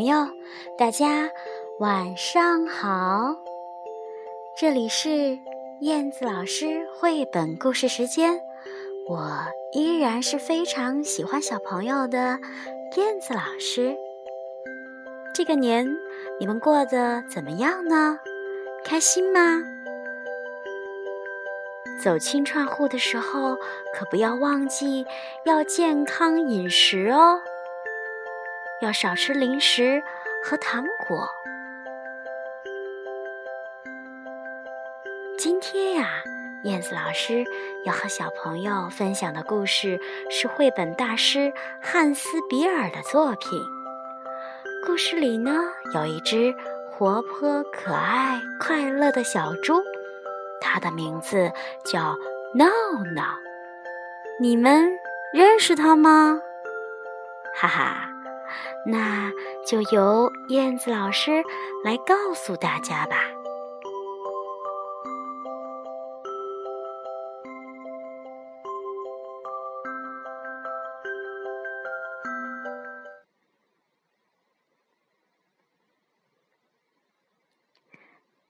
朋友，大家晚上好！这里是燕子老师绘本故事时间，我依然是非常喜欢小朋友的燕子老师。这个年，你们过得怎么样呢？开心吗？走亲串户的时候，可不要忘记要健康饮食哦，要少吃零食和糖果。今天呀，燕子老师要和小朋友分享的故事是绘本大师汉斯·比尔的作品。故事里呢，有一只活泼、可爱、快乐的小猪。它的名字叫闹闹，你们认识它吗？哈哈，那就由燕子老师来告诉大家吧。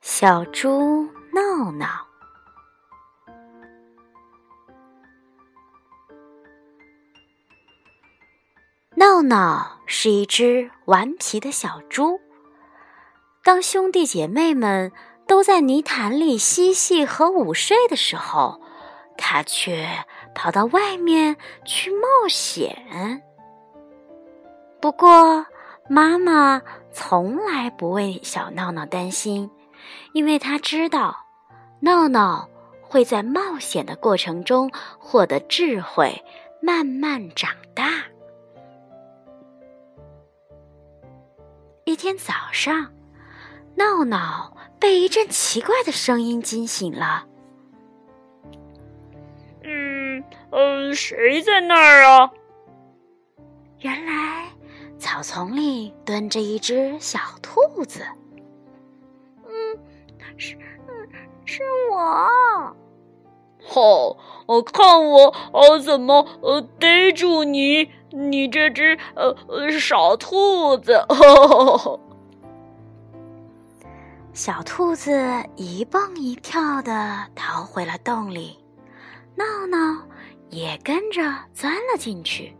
小猪。闹闹，闹是一只顽皮的小猪。当兄弟姐妹们都在泥潭里嬉戏和午睡的时候，他却跑到外面去冒险。不过，妈妈从来不为小闹闹担心，因为她知道。闹闹会在冒险的过程中获得智慧，慢慢长大。一天早上，闹闹被一阵奇怪的声音惊醒了。嗯嗯，谁在那儿啊？原来草丛里蹲着一只小兔子。嗯，是。是我，好，我看我我怎么呃逮住你，你这只呃呃傻兔子！小兔子一蹦一跳的逃回了洞里，闹闹也跟着钻了进去。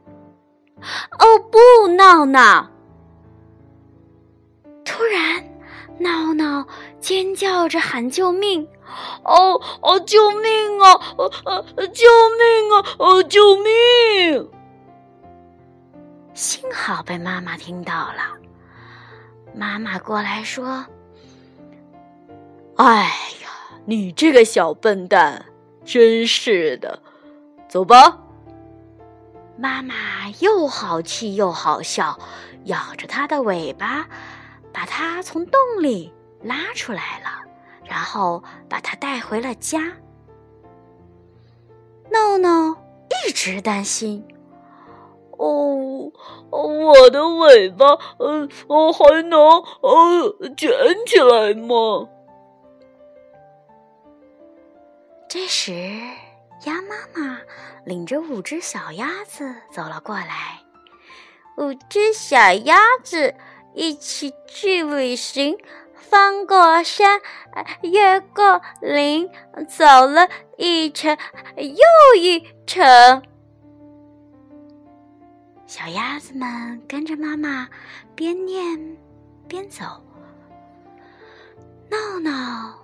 哦不，闹闹！突然，闹闹尖叫着喊救命。哦哦！救命啊！呃呃，救命啊！呃，救命！幸好被妈妈听到了，妈妈过来说：“哎呀，你这个小笨蛋，真是的！走吧。”妈妈又好气又好笑，咬着它的尾巴，把它从洞里拉出来了。然后把它带回了家。闹闹一直担心，哦，我的尾巴，呃，我还能呃卷起来吗？这时，鸭妈妈领着五只小鸭子走了过来。五只小鸭子一起去旅行。翻过山，越过林，走了一程又一程。小鸭子们跟着妈妈边念边走。闹闹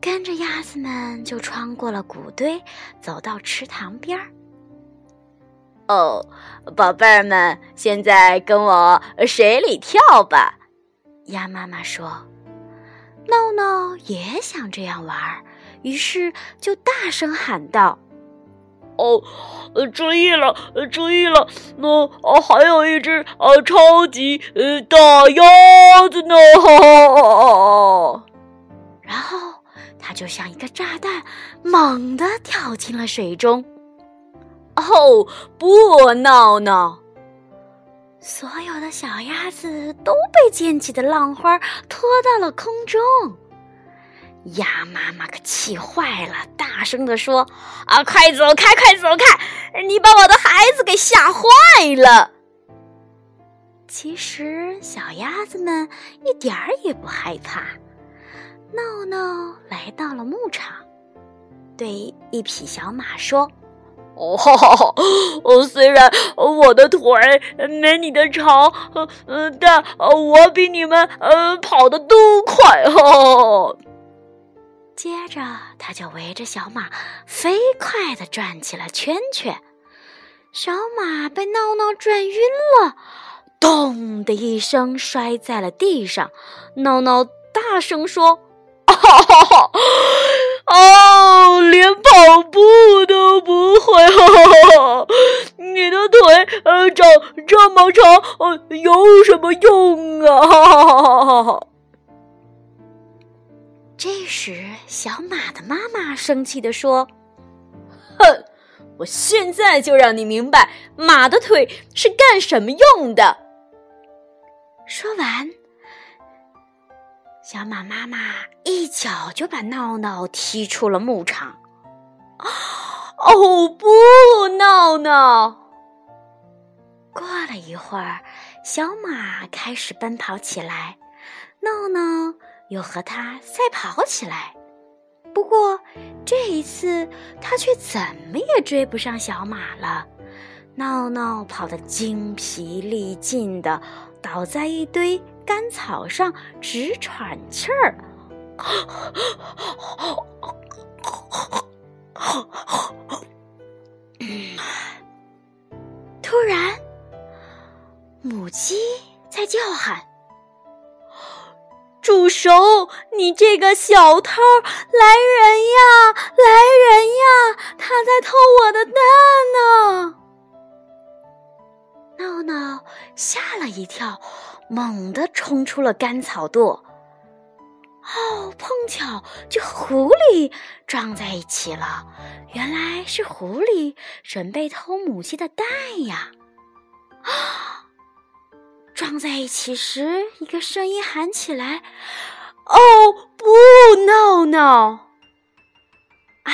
跟着鸭子们就穿过了谷堆，走到池塘边儿。哦，宝贝儿们，现在跟我水里跳吧。鸭妈妈说：“闹闹也想这样玩，于是就大声喊道：‘哦，呃注意了，注意了！那哦，还有一只呃超级呃大鸭子呢！’然后它就像一个炸弹，猛地跳进了水中。哦，不，闹闹！”所有的小鸭子都被溅起的浪花拖到了空中，鸭妈妈可气坏了，大声地说：“啊，快走开，快走开！你把我的孩子给吓坏了！”其实小鸭子们一点儿也不害怕。闹闹来到了牧场，对一匹小马说。哦，哈哈！哦，虽然我的腿没你的长，嗯，但我比你们呃跑的都快哈。接着，他就围着小马飞快地转起了圈圈。小马被闹闹转晕了，咚的一声摔在了地上。闹闹大声说：“！”哦，连跑步都不会！你的腿呃长这么长，呃有什么用啊？这时，小马的妈妈生气的说：“哼，我现在就让你明白马的腿是干什么用的。”说完。小马妈妈一脚就把闹闹踢出了牧场。哦不，闹闹！过了一会儿，小马开始奔跑起来，闹闹又和他赛跑起来。不过这一次，他却怎么也追不上小马了。闹闹跑得精疲力尽的，倒在一堆。干草上直喘气儿，突然，母鸡在叫喊：“住手！你这个小偷！来人呀！来人呀！他在偷我的蛋呢！”闹闹吓了一跳。猛地冲出了干草垛，哦，碰巧就狐狸撞在一起了。原来是狐狸准备偷母鸡的蛋呀！啊！撞在一起时，一个声音喊起来：“哦，不闹闹！”啊，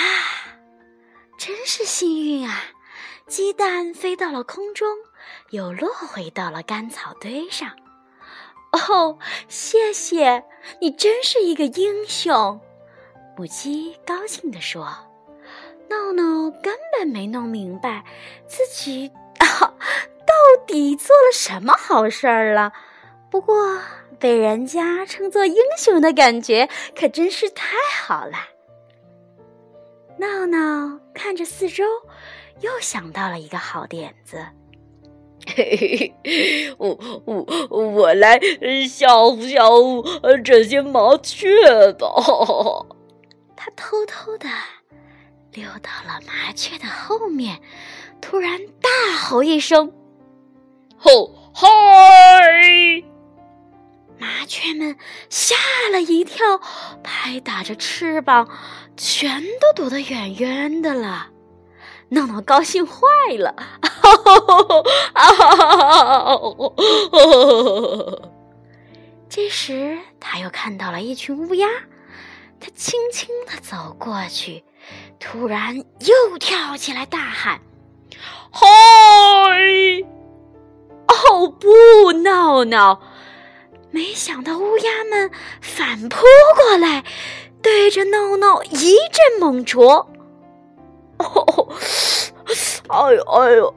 真是幸运啊！鸡蛋飞到了空中，又落回到了干草堆上。哦，谢谢你，真是一个英雄！母鸡高兴地说：“闹闹根本没弄明白自己啊，底做了什么好事儿了。不过被人家称作英雄的感觉可真是太好了。”闹闹看着四周，又想到了一个好点子。嘿嘿，我我我来吓唬吓唬这些麻雀吧。他偷偷的溜到了麻雀的后面，突然大吼一声：“吼嗨！”麻雀们吓了一跳，拍打着翅膀，全都躲得远远的了。闹闹高兴坏了，这时他又看到了一群乌鸦，他轻轻的走过去，突然又跳起来大喊：“嗨！”哦不，闹闹！没想到乌鸦们反扑过来，对着闹闹一阵猛啄。哦，哎呦哎呦，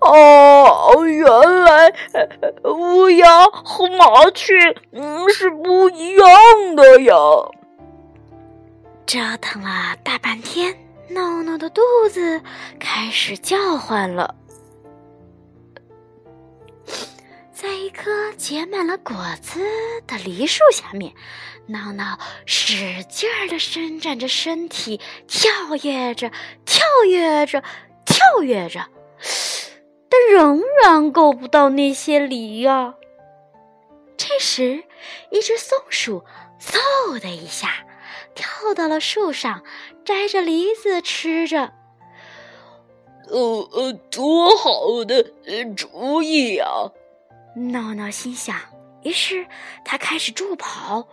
哦，原来乌鸦和麻雀嗯是不一样的呀！折腾了大半天，闹闹的肚子开始叫唤了。在一棵结满了果子的梨树下面，闹闹使劲儿地伸展着身体，跳跃着，跳跃着，跳跃着，但仍然够不到那些梨呀。这时，一只松鼠嗖的一下跳到了树上，摘着梨子吃着。呃呃，多好的主意呀！闹闹心想，于是他开始助跑，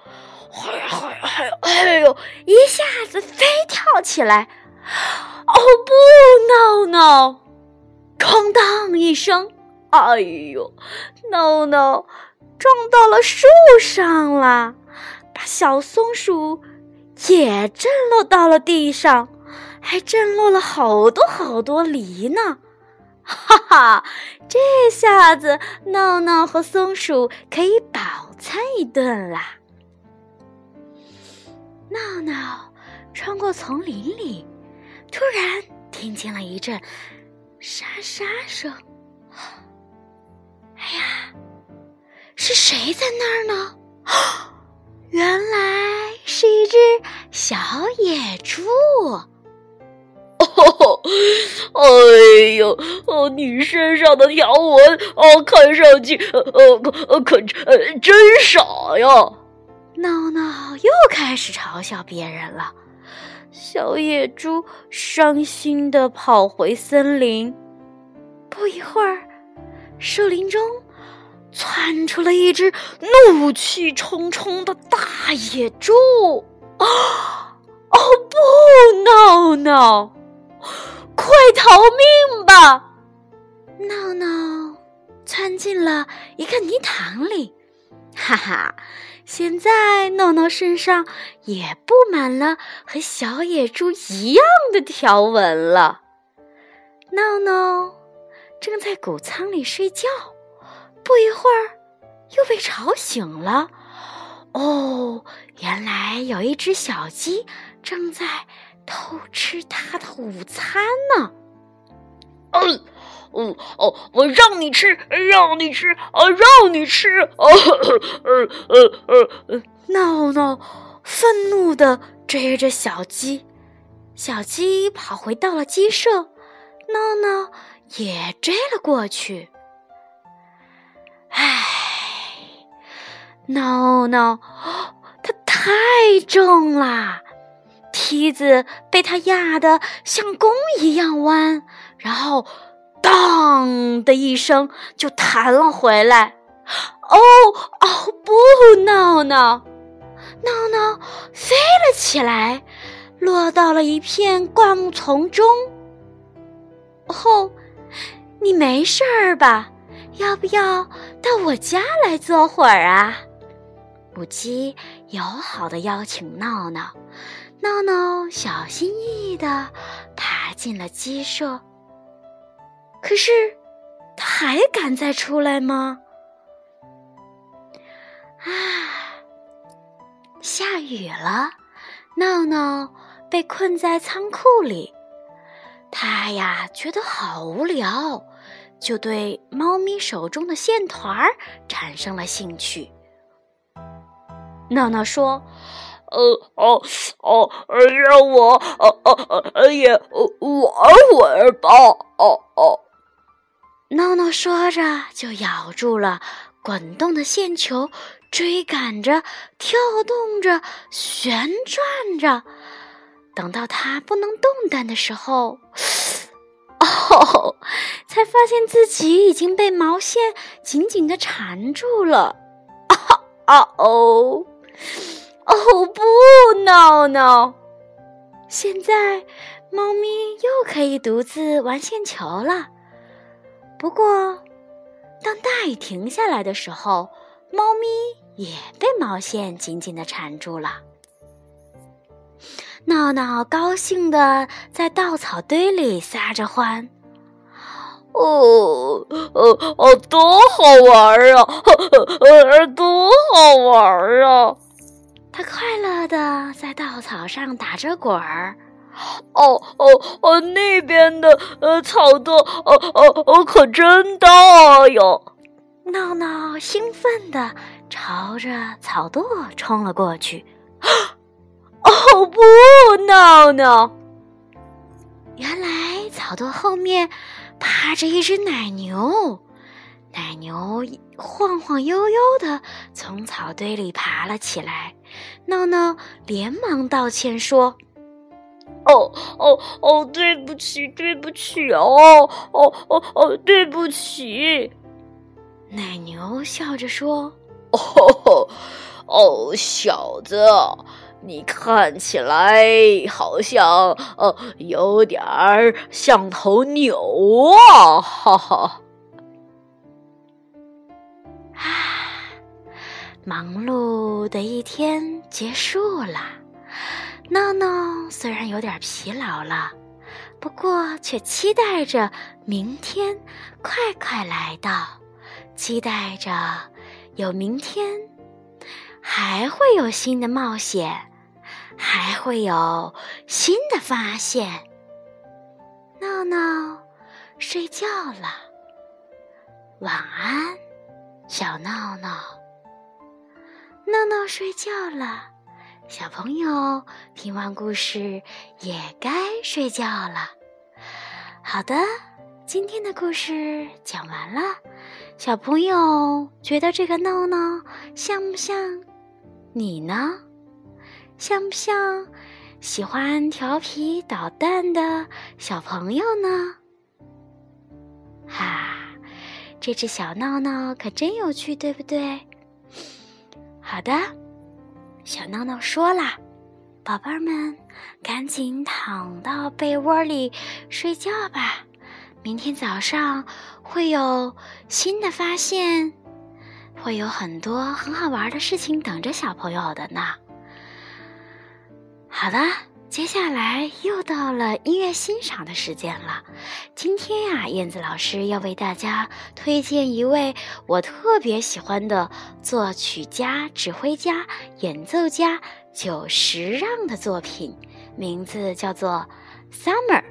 嗨嗨嗨！哎呦，一下子飞跳起来！哦不，闹闹！哐当一声，哎呦，闹闹撞到了树上了，把小松鼠也震落到了地上，还震落了好多好多梨呢。哈哈，这下子闹闹和松鼠可以饱餐一顿啦。闹闹穿过丛林里，突然听见了一阵沙沙声。哎呀，是谁在那儿呢？原来是一只小野猪。哎呦，哦，你身上的条纹哦，看上去呃呃可呃真傻呀！闹闹又开始嘲笑别人了。小野猪伤心的跑回森林。不一会儿，树林中窜出了一只怒气冲冲的大野猪。哦哦不，闹闹！快逃命吧！闹闹窜进了一个泥塘里，哈哈！现在闹闹身上也布满了和小野猪一样的条纹了。闹闹正在谷仓里睡觉，不一会儿又被吵醒了。哦，原来有一只小鸡正在。偷吃他的午餐呢？嗯，哦哦，我让你吃，让你吃，啊，让你吃！呃呃呃呃，闹闹愤怒的追着小鸡，小鸡跑回到了鸡舍，闹闹也追了过去。唉，闹闹，它太重啦！梯子被他压得像弓一样弯，然后“当”的一声就弹了回来。哦哦，不，闹闹，闹闹飞了起来，落到了一片灌木丛中。哦，你没事儿吧？要不要到我家来坐会儿啊？母鸡友好的邀请闹闹。闹闹小心翼翼地爬进了鸡舍，可是他还敢再出来吗？啊，下雨了，闹闹被困在仓库里，他呀觉得好无聊，就对猫咪手中的线团产生了兴趣。闹闹说。呃哦哦，让我呃呃呃也玩会儿吧！哦哦，闹闹说着就咬住了滚动的线球，追赶着，跳动着，旋转着。等到它不能动弹的时候，哦，才发现自己已经被毛线紧紧的缠住了。啊啊哦！哦不，闹闹！现在猫咪又可以独自玩线球了。不过，当大雨停下来的时候，猫咪也被毛线紧紧的缠住了。闹闹高兴的在稻草堆里撒着欢。哦哦哦，多好玩啊！多好玩啊！他快乐的在稻草上打着滚儿，哦哦哦，那边的呃草垛，哦哦哦，可真大哟！闹闹兴奋的朝着草垛冲了过去。哦不，闹闹！原来草垛后面趴着一只奶牛。奶牛晃晃悠悠的从草堆里爬了起来，闹闹连忙道歉说：“哦哦哦，对不起，对不起哦，哦哦哦，对不起。”奶牛笑着说：“哦哦，小子，你看起来好像呃有点儿像头牛啊，哈哈。”啊，忙碌的一天结束了。闹闹虽然有点疲劳了，不过却期待着明天快快来到，期待着有明天，还会有新的冒险，还会有新的发现。闹闹睡觉了，晚安，小闹闹。闹闹睡觉了，小朋友听完故事也该睡觉了。好的，今天的故事讲完了，小朋友觉得这个闹闹像不像你呢？像不像？喜欢调皮捣蛋的小朋友呢？哈，这只小闹闹可真有趣，对不对？好的，小闹闹说啦：“宝贝儿们，赶紧躺到被窝里睡觉吧，明天早上会有新的发现，会有很多很好玩的事情等着小朋友的呢。”好了，接下来又到了音乐欣赏的时间了。今天呀，燕子老师要为大家推荐一位我特别喜欢的作曲家、指挥家、演奏家久石让的作品，名字叫做《Summer》，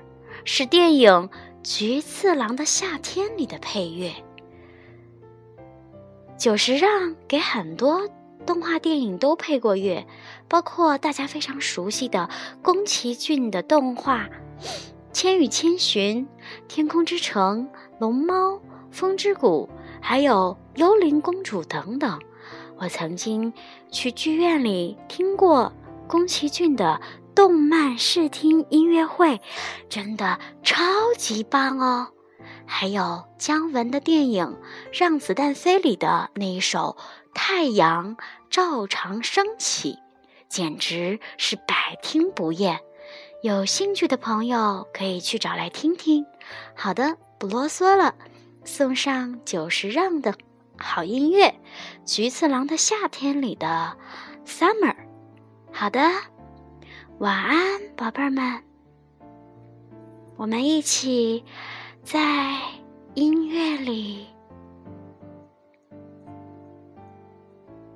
是电影《菊次郎的夏天》里的配乐。久石让给很多。动画电影都配过乐，包括大家非常熟悉的宫崎骏的动画《千与千寻》《天空之城》《龙猫》《风之谷》，还有《幽灵公主》等等。我曾经去剧院里听过宫崎骏的动漫视听音乐会，真的超级棒哦！还有姜文的电影《让子弹飞》里的那一首。太阳照常升起，简直是百听不厌。有兴趣的朋友可以去找来听听。好的，不啰嗦了，送上久石让的好音乐，《菊次郎的夏天》里的《Summer》。好的，晚安，宝贝儿们。我们一起在音乐里。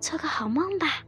做个好梦吧。